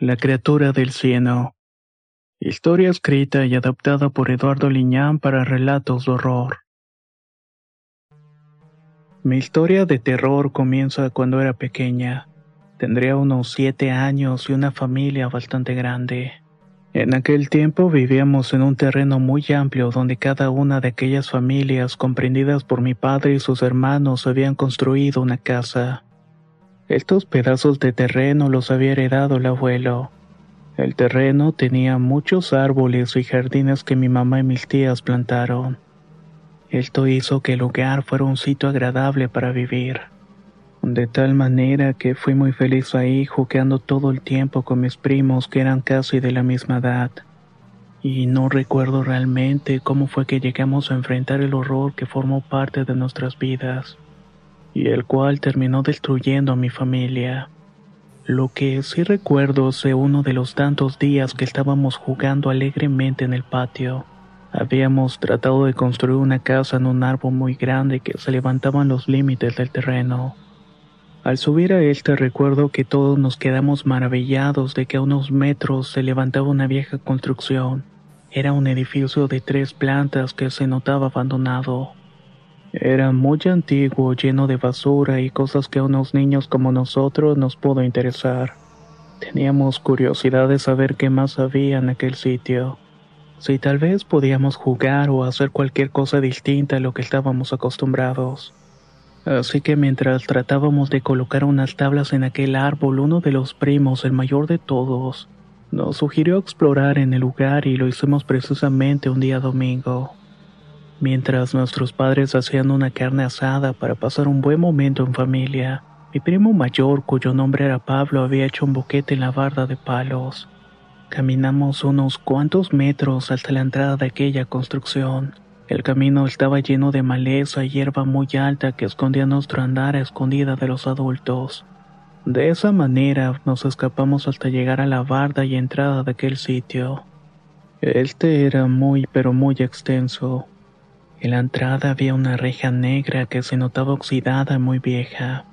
La criatura del cielo. Historia escrita y adaptada por Eduardo Liñán para relatos de horror. Mi historia de terror comienza cuando era pequeña. Tendría unos siete años y una familia bastante grande. En aquel tiempo vivíamos en un terreno muy amplio donde cada una de aquellas familias comprendidas por mi padre y sus hermanos habían construido una casa. Estos pedazos de terreno los había heredado el abuelo. El terreno tenía muchos árboles y jardines que mi mamá y mis tías plantaron. Esto hizo que el lugar fuera un sitio agradable para vivir. De tal manera que fui muy feliz ahí jugando todo el tiempo con mis primos que eran casi de la misma edad. Y no recuerdo realmente cómo fue que llegamos a enfrentar el horror que formó parte de nuestras vidas y el cual terminó destruyendo a mi familia. Lo que sí recuerdo es uno de los tantos días que estábamos jugando alegremente en el patio. Habíamos tratado de construir una casa en un árbol muy grande que se levantaba en los límites del terreno. Al subir a este recuerdo que todos nos quedamos maravillados de que a unos metros se levantaba una vieja construcción. Era un edificio de tres plantas que se notaba abandonado. Era muy antiguo, lleno de basura y cosas que a unos niños como nosotros nos pudo interesar. Teníamos curiosidad de saber qué más había en aquel sitio. Si tal vez podíamos jugar o hacer cualquier cosa distinta a lo que estábamos acostumbrados. Así que mientras tratábamos de colocar unas tablas en aquel árbol, uno de los primos, el mayor de todos, nos sugirió explorar en el lugar y lo hicimos precisamente un día domingo. Mientras nuestros padres hacían una carne asada para pasar un buen momento en familia, mi primo mayor, cuyo nombre era Pablo, había hecho un boquete en la barda de palos. Caminamos unos cuantos metros hasta la entrada de aquella construcción. El camino estaba lleno de maleza y hierba muy alta que escondía nuestro andar a escondida de los adultos. De esa manera nos escapamos hasta llegar a la barda y entrada de aquel sitio. Este era muy pero muy extenso. En la entrada había una reja negra que se notaba oxidada y muy vieja.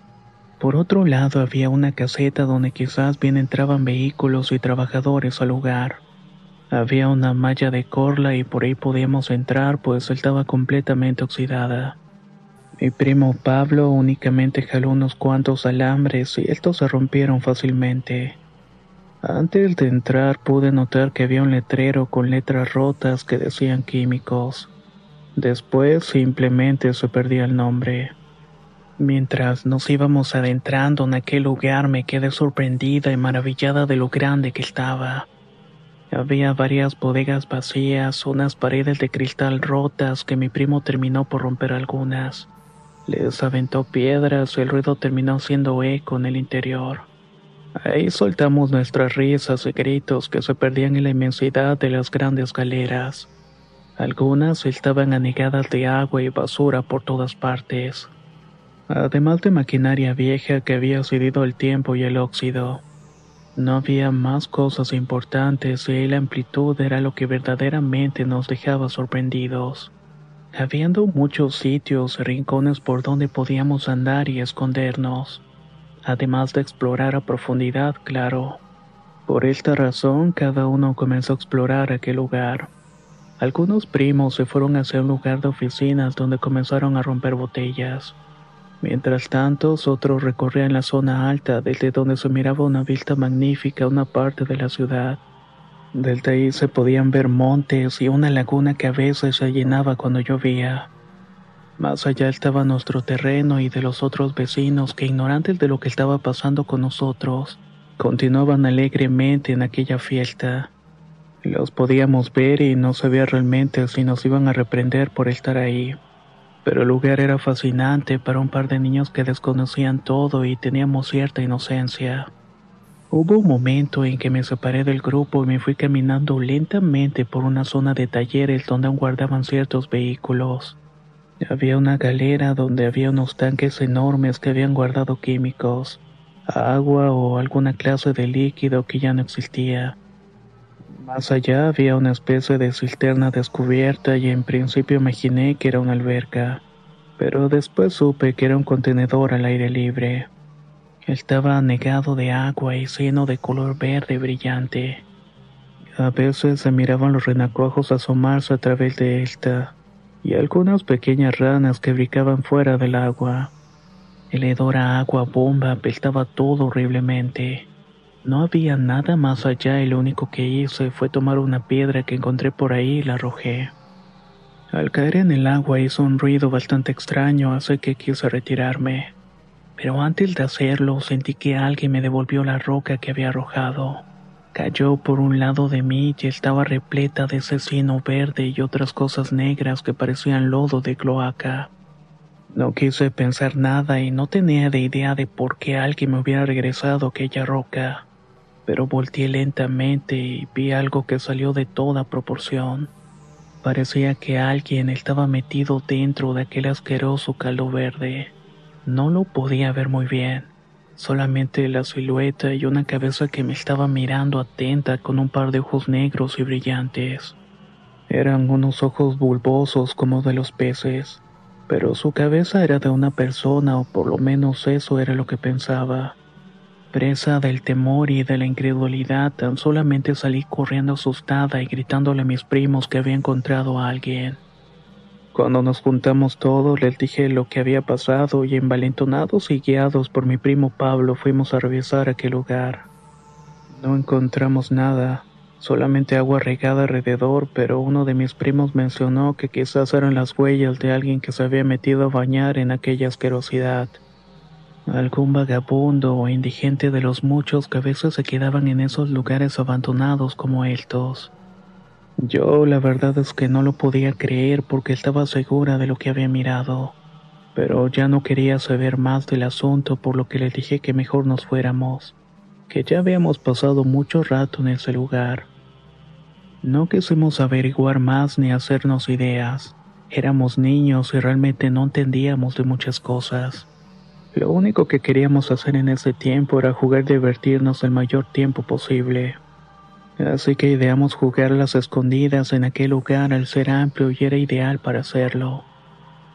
Por otro lado había una caseta donde quizás bien entraban vehículos y trabajadores al lugar. Había una malla de corla y por ahí podíamos entrar pues estaba completamente oxidada. Mi primo Pablo únicamente jaló unos cuantos alambres y estos se rompieron fácilmente. Antes de entrar pude notar que había un letrero con letras rotas que decían químicos. Después simplemente se perdía el nombre. Mientras nos íbamos adentrando en aquel lugar me quedé sorprendida y maravillada de lo grande que estaba. Había varias bodegas vacías, unas paredes de cristal rotas que mi primo terminó por romper algunas. Les aventó piedras y el ruido terminó siendo eco en el interior. Ahí soltamos nuestras risas y gritos que se perdían en la inmensidad de las grandes galeras. Algunas estaban anegadas de agua y basura por todas partes, además de maquinaria vieja que había cedido el tiempo y el óxido. No había más cosas importantes y la amplitud era lo que verdaderamente nos dejaba sorprendidos. Habiendo muchos sitios y rincones por donde podíamos andar y escondernos, además de explorar a profundidad, claro. Por esta razón, cada uno comenzó a explorar aquel lugar. Algunos primos se fueron hacia un lugar de oficinas donde comenzaron a romper botellas. Mientras tanto, otros recorrían la zona alta desde donde se miraba una vista magnífica una parte de la ciudad. Desde ahí se podían ver montes y una laguna que a veces se llenaba cuando llovía. Más allá estaba nuestro terreno y de los otros vecinos que ignorantes de lo que estaba pasando con nosotros, continuaban alegremente en aquella fiesta. Los podíamos ver y no sabía realmente si nos iban a reprender por estar ahí. Pero el lugar era fascinante para un par de niños que desconocían todo y teníamos cierta inocencia. Hubo un momento en que me separé del grupo y me fui caminando lentamente por una zona de talleres donde aún guardaban ciertos vehículos. Había una galera donde había unos tanques enormes que habían guardado químicos, agua o alguna clase de líquido que ya no existía. Más allá había una especie de cisterna descubierta y en principio imaginé que era una alberca, pero después supe que era un contenedor al aire libre. Estaba anegado de agua y lleno de color verde brillante. A veces se miraban los renacuajos asomarse a través de esta, y algunas pequeñas ranas que brincaban fuera del agua. El hedor a agua bomba apestaba todo horriblemente. No había nada más allá y lo único que hice fue tomar una piedra que encontré por ahí y la arrojé. Al caer en el agua hizo un ruido bastante extraño, así que quise retirarme pero antes de hacerlo sentí que alguien me devolvió la roca que había arrojado. Cayó por un lado de mí y estaba repleta de cecino verde y otras cosas negras que parecían lodo de cloaca. No quise pensar nada y no tenía de idea de por qué alguien me hubiera regresado aquella roca, pero volteé lentamente y vi algo que salió de toda proporción. Parecía que alguien estaba metido dentro de aquel asqueroso caldo verde. No lo podía ver muy bien, solamente la silueta y una cabeza que me estaba mirando atenta con un par de ojos negros y brillantes. Eran unos ojos bulbosos como de los peces, pero su cabeza era de una persona o por lo menos eso era lo que pensaba. Presa del temor y de la incredulidad, tan solamente salí corriendo asustada y gritándole a mis primos que había encontrado a alguien. Cuando nos juntamos todos, les dije lo que había pasado y envalentonados y guiados por mi primo Pablo fuimos a revisar aquel lugar. No encontramos nada, solamente agua regada alrededor, pero uno de mis primos mencionó que quizás eran las huellas de alguien que se había metido a bañar en aquella asquerosidad. Algún vagabundo o indigente de los muchos que a veces se quedaban en esos lugares abandonados como estos. Yo la verdad es que no lo podía creer porque estaba segura de lo que había mirado, pero ya no quería saber más del asunto por lo que le dije que mejor nos fuéramos, que ya habíamos pasado mucho rato en ese lugar. No quisimos averiguar más ni hacernos ideas. Éramos niños y realmente no entendíamos de muchas cosas. Lo único que queríamos hacer en ese tiempo era jugar y divertirnos el mayor tiempo posible. Así que ideamos jugar las escondidas en aquel lugar al ser amplio y era ideal para hacerlo.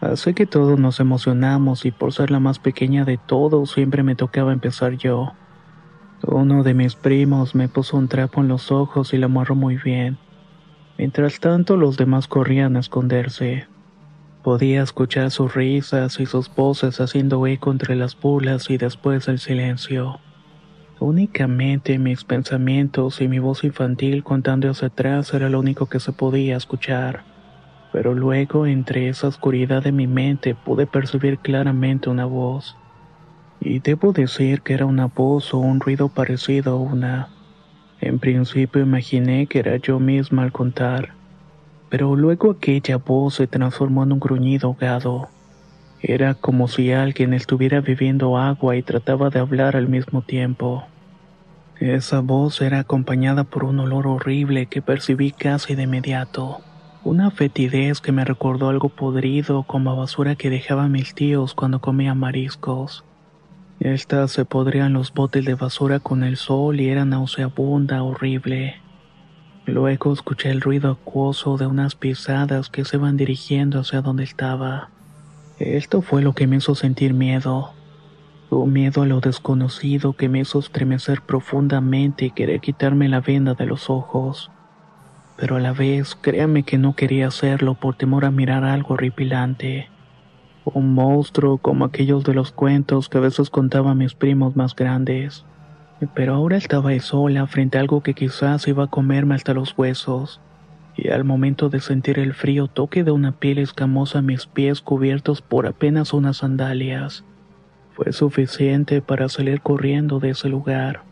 Así que todos nos emocionamos y por ser la más pequeña de todos siempre me tocaba empezar yo. Uno de mis primos me puso un trapo en los ojos y la amarró muy bien. Mientras tanto los demás corrían a esconderse. Podía escuchar sus risas y sus voces haciendo eco entre las burlas y después el silencio. Únicamente mis pensamientos y mi voz infantil contando hacia atrás era lo único que se podía escuchar. Pero luego, entre esa oscuridad de mi mente, pude percibir claramente una voz. Y debo decir que era una voz o un ruido parecido a una. En principio imaginé que era yo misma al contar. Pero luego aquella voz se transformó en un gruñido ahogado. Era como si alguien estuviera bebiendo agua y trataba de hablar al mismo tiempo. Esa voz era acompañada por un olor horrible que percibí casi de inmediato. Una fetidez que me recordó algo podrido como basura que dejaban mis tíos cuando comían mariscos. Estas se podrían los botes de basura con el sol y era nauseabunda, horrible. Luego escuché el ruido acuoso de unas pisadas que se iban dirigiendo hacia donde estaba. Esto fue lo que me hizo sentir miedo. Un miedo a lo desconocido que me hizo estremecer profundamente y querer quitarme la venda de los ojos. Pero a la vez, créame que no quería hacerlo por temor a mirar algo horripilante. Un monstruo como aquellos de los cuentos que a veces contaban mis primos más grandes. Pero ahora estaba ahí sola frente a algo que quizás iba a comerme hasta los huesos y al momento de sentir el frío toque de una piel escamosa a mis pies cubiertos por apenas unas sandalias, fue suficiente para salir corriendo de ese lugar.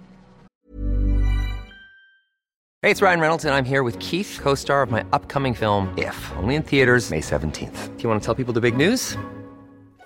Hey, it's Ryan Reynolds, and I'm here with Keith, co star of my upcoming film, If, only in theaters, May 17th. Do you want to tell people the big news?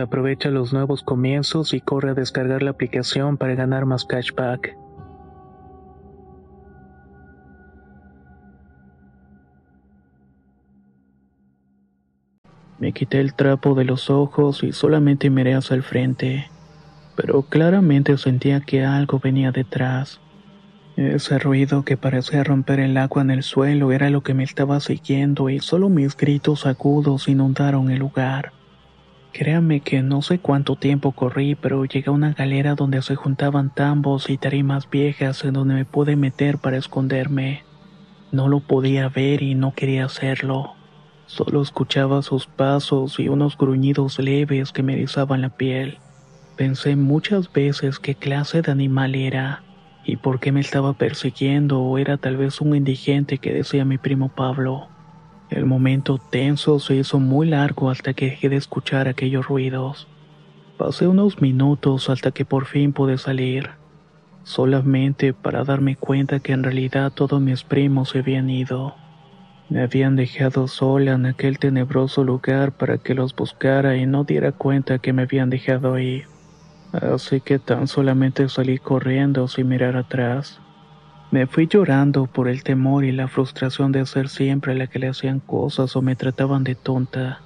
Aprovecha los nuevos comienzos y corre a descargar la aplicación para ganar más cashback. Me quité el trapo de los ojos y solamente miré hacia el frente, pero claramente sentía que algo venía detrás. Ese ruido que parecía romper el agua en el suelo era lo que me estaba siguiendo y solo mis gritos agudos inundaron el lugar. Créame que no sé cuánto tiempo corrí, pero llegué a una galera donde se juntaban tambos y tarimas viejas en donde me pude meter para esconderme. No lo podía ver y no quería hacerlo. Solo escuchaba sus pasos y unos gruñidos leves que me erizaban la piel. Pensé muchas veces qué clase de animal era y por qué me estaba persiguiendo o era tal vez un indigente que decía mi primo Pablo. El momento tenso se hizo muy largo hasta que dejé de escuchar aquellos ruidos. Pasé unos minutos hasta que por fin pude salir, solamente para darme cuenta que en realidad todos mis primos se habían ido. Me habían dejado sola en aquel tenebroso lugar para que los buscara y no diera cuenta que me habían dejado ahí. Así que tan solamente salí corriendo sin mirar atrás. Me fui llorando por el temor y la frustración de ser siempre la que le hacían cosas o me trataban de tonta.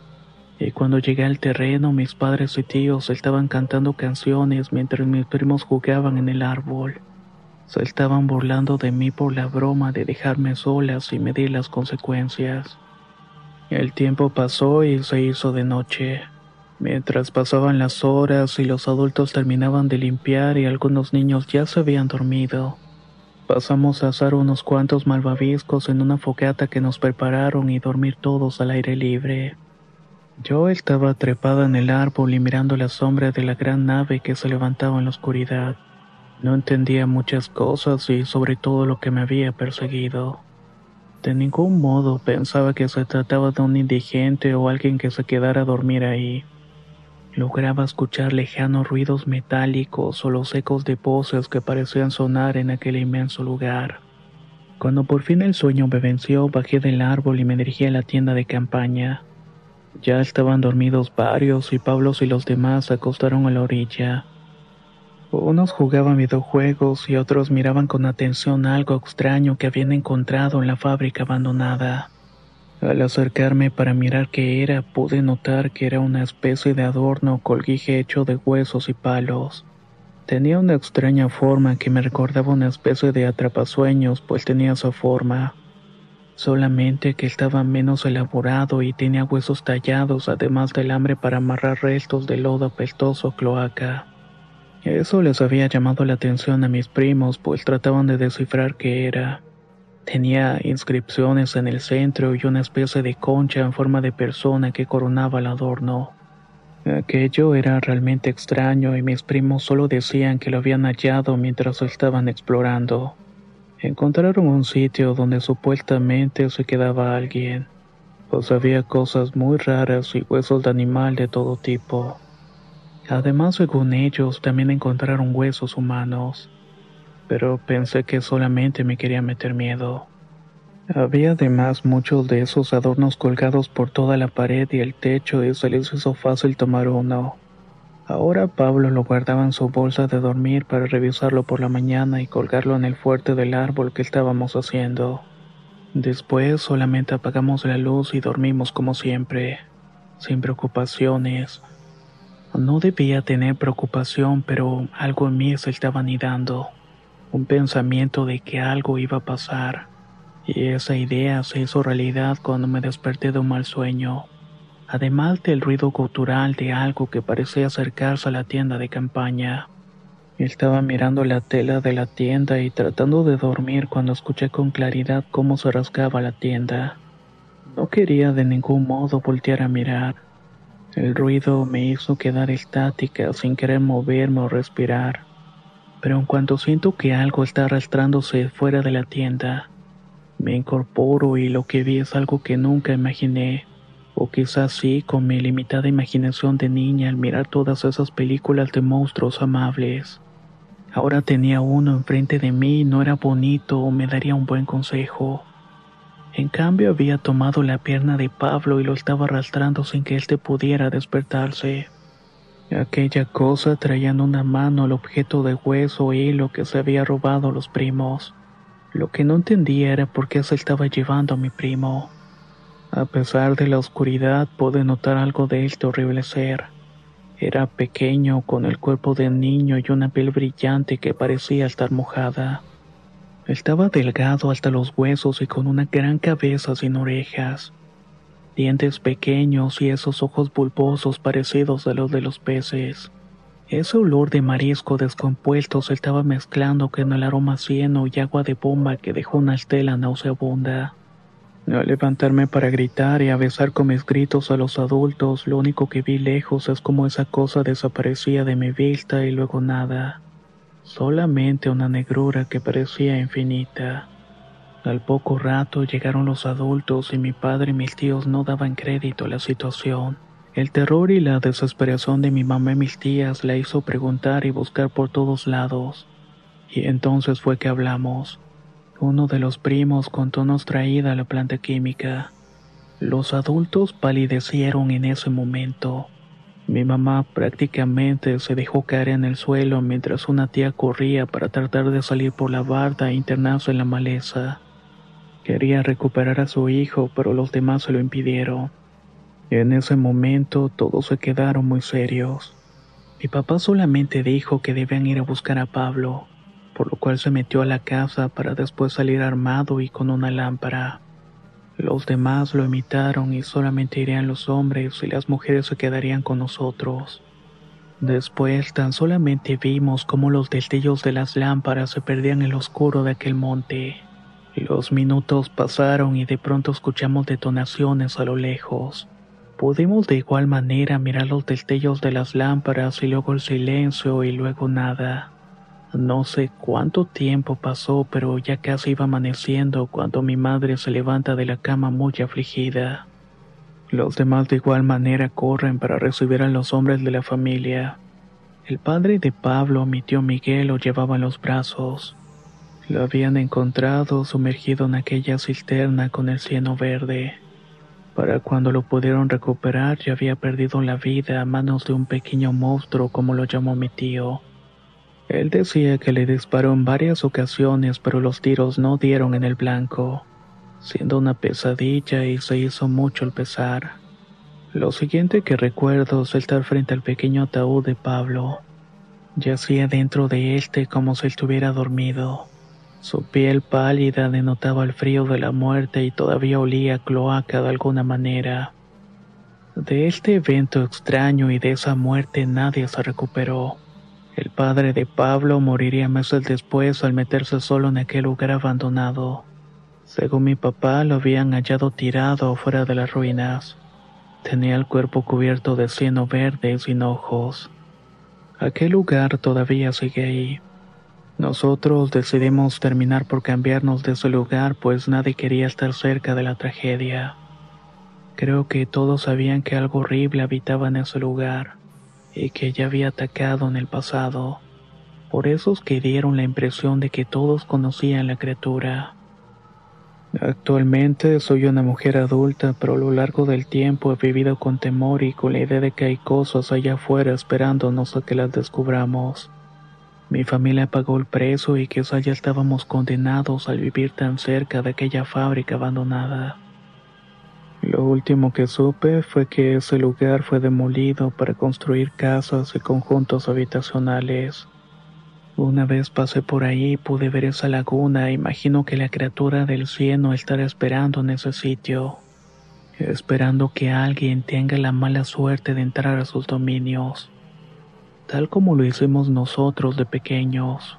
Y cuando llegué al terreno, mis padres y tíos estaban cantando canciones mientras mis primos jugaban en el árbol. Se estaban burlando de mí por la broma de dejarme sola sin medir las consecuencias. El tiempo pasó y se hizo de noche. Mientras pasaban las horas y los adultos terminaban de limpiar y algunos niños ya se habían dormido. Pasamos a asar unos cuantos malvaviscos en una fogata que nos prepararon y dormir todos al aire libre. Yo estaba trepada en el árbol y mirando la sombra de la gran nave que se levantaba en la oscuridad. No entendía muchas cosas y sobre todo lo que me había perseguido. De ningún modo pensaba que se trataba de un indigente o alguien que se quedara a dormir ahí. Lograba escuchar lejanos ruidos metálicos o los ecos de voces que parecían sonar en aquel inmenso lugar. Cuando por fin el sueño me venció, bajé del árbol y me dirigí a la tienda de campaña. Ya estaban dormidos varios y Pablo y los demás se acostaron a la orilla. Unos jugaban videojuegos y otros miraban con atención algo extraño que habían encontrado en la fábrica abandonada. Al acercarme para mirar qué era, pude notar que era una especie de adorno colguije hecho de huesos y palos. Tenía una extraña forma que me recordaba una especie de atrapasueños, pues tenía su forma. Solamente que estaba menos elaborado y tenía huesos tallados, además del hambre para amarrar restos de lodo apestoso cloaca. Eso les había llamado la atención a mis primos, pues trataban de descifrar qué era. Tenía inscripciones en el centro y una especie de concha en forma de persona que coronaba el adorno. Aquello era realmente extraño y mis primos solo decían que lo habían hallado mientras estaban explorando. Encontraron un sitio donde supuestamente se quedaba alguien, pues había cosas muy raras y huesos de animal de todo tipo. Además, según ellos, también encontraron huesos humanos, pero pensé que solamente me quería meter miedo. Había además muchos de esos adornos colgados por toda la pared y el techo y se les hizo fácil tomar uno. Ahora Pablo lo guardaba en su bolsa de dormir para revisarlo por la mañana y colgarlo en el fuerte del árbol que estábamos haciendo. Después solamente apagamos la luz y dormimos como siempre, sin preocupaciones no debía tener preocupación, pero algo en mí se estaba anidando. Un pensamiento de que algo iba a pasar. Y esa idea se hizo realidad cuando me desperté de un mal sueño. Además del ruido cultural de algo que parecía acercarse a la tienda de campaña. Estaba mirando la tela de la tienda y tratando de dormir cuando escuché con claridad cómo se rasgaba la tienda. No quería de ningún modo voltear a mirar el ruido me hizo quedar estática sin querer moverme o respirar. Pero en cuanto siento que algo está arrastrándose fuera de la tienda, me incorporo y lo que vi es algo que nunca imaginé, o quizás sí con mi limitada imaginación de niña al mirar todas esas películas de monstruos amables. Ahora tenía uno enfrente de mí y no era bonito o me daría un buen consejo. En cambio había tomado la pierna de Pablo y lo estaba arrastrando sin que éste pudiera despertarse. Aquella cosa traía en una mano el objeto de hueso e hilo que se había robado los primos. Lo que no entendía era por qué se estaba llevando a mi primo. A pesar de la oscuridad pude notar algo de este horrible ser. Era pequeño, con el cuerpo de niño y una piel brillante que parecía estar mojada. Estaba delgado hasta los huesos y con una gran cabeza sin orejas, dientes pequeños y esos ojos bulbosos parecidos a los de los peces. Ese olor de marisco descompuesto se estaba mezclando con el aroma cieno y agua de bomba que dejó una estela nauseabunda. Al levantarme para gritar y a besar con mis gritos a los adultos, lo único que vi lejos es como esa cosa desaparecía de mi vista y luego nada solamente una negrura que parecía infinita. Al poco rato llegaron los adultos y mi padre y mis tíos no daban crédito a la situación. El terror y la desesperación de mi mamá y mis tías la hizo preguntar y buscar por todos lados. Y entonces fue que hablamos. Uno de los primos contó nos traída la planta química. Los adultos palidecieron en ese momento. Mi mamá prácticamente se dejó caer en el suelo mientras una tía corría para tratar de salir por la barda e internarse en la maleza. Quería recuperar a su hijo, pero los demás se lo impidieron. En ese momento todos se quedaron muy serios. Mi papá solamente dijo que debían ir a buscar a Pablo, por lo cual se metió a la casa para después salir armado y con una lámpara. Los demás lo imitaron y solamente irían los hombres y las mujeres se quedarían con nosotros. Después tan solamente vimos cómo los destellos de las lámparas se perdían en el oscuro de aquel monte. Los minutos pasaron y de pronto escuchamos detonaciones a lo lejos. Pudimos de igual manera mirar los destellos de las lámparas y luego el silencio y luego nada. No sé cuánto tiempo pasó, pero ya casi iba amaneciendo cuando mi madre se levanta de la cama muy afligida. Los demás de igual manera corren para recibir a los hombres de la familia. El padre de Pablo, mi tío Miguel, lo llevaba en los brazos. Lo habían encontrado sumergido en aquella cisterna con el cieno verde. Para cuando lo pudieron recuperar ya había perdido la vida a manos de un pequeño monstruo como lo llamó mi tío. Él decía que le disparó en varias ocasiones, pero los tiros no dieron en el blanco, siendo una pesadilla y se hizo mucho el pesar. Lo siguiente que recuerdo es estar frente al pequeño ataúd de Pablo. Yacía dentro de este como si estuviera dormido. Su piel pálida denotaba el frío de la muerte y todavía olía a cloaca de alguna manera. De este evento extraño y de esa muerte nadie se recuperó. El padre de Pablo moriría meses después al meterse solo en aquel lugar abandonado. Según mi papá, lo habían hallado tirado fuera de las ruinas. Tenía el cuerpo cubierto de cieno verde y sin ojos. Aquel lugar todavía sigue ahí. Nosotros decidimos terminar por cambiarnos de ese lugar pues nadie quería estar cerca de la tragedia. Creo que todos sabían que algo horrible habitaba en ese lugar y que ya había atacado en el pasado. Por eso es que dieron la impresión de que todos conocían la criatura. Actualmente soy una mujer adulta, pero a lo largo del tiempo he vivido con temor y con la idea de que hay cosas allá afuera esperándonos a que las descubramos. Mi familia pagó el precio y quizá ya estábamos condenados al vivir tan cerca de aquella fábrica abandonada. Lo último que supe fue que ese lugar fue demolido para construir casas y conjuntos habitacionales. Una vez pasé por ahí y pude ver esa laguna imagino que la criatura del cielo estará esperando en ese sitio, esperando que alguien tenga la mala suerte de entrar a sus dominios, tal como lo hicimos nosotros de pequeños.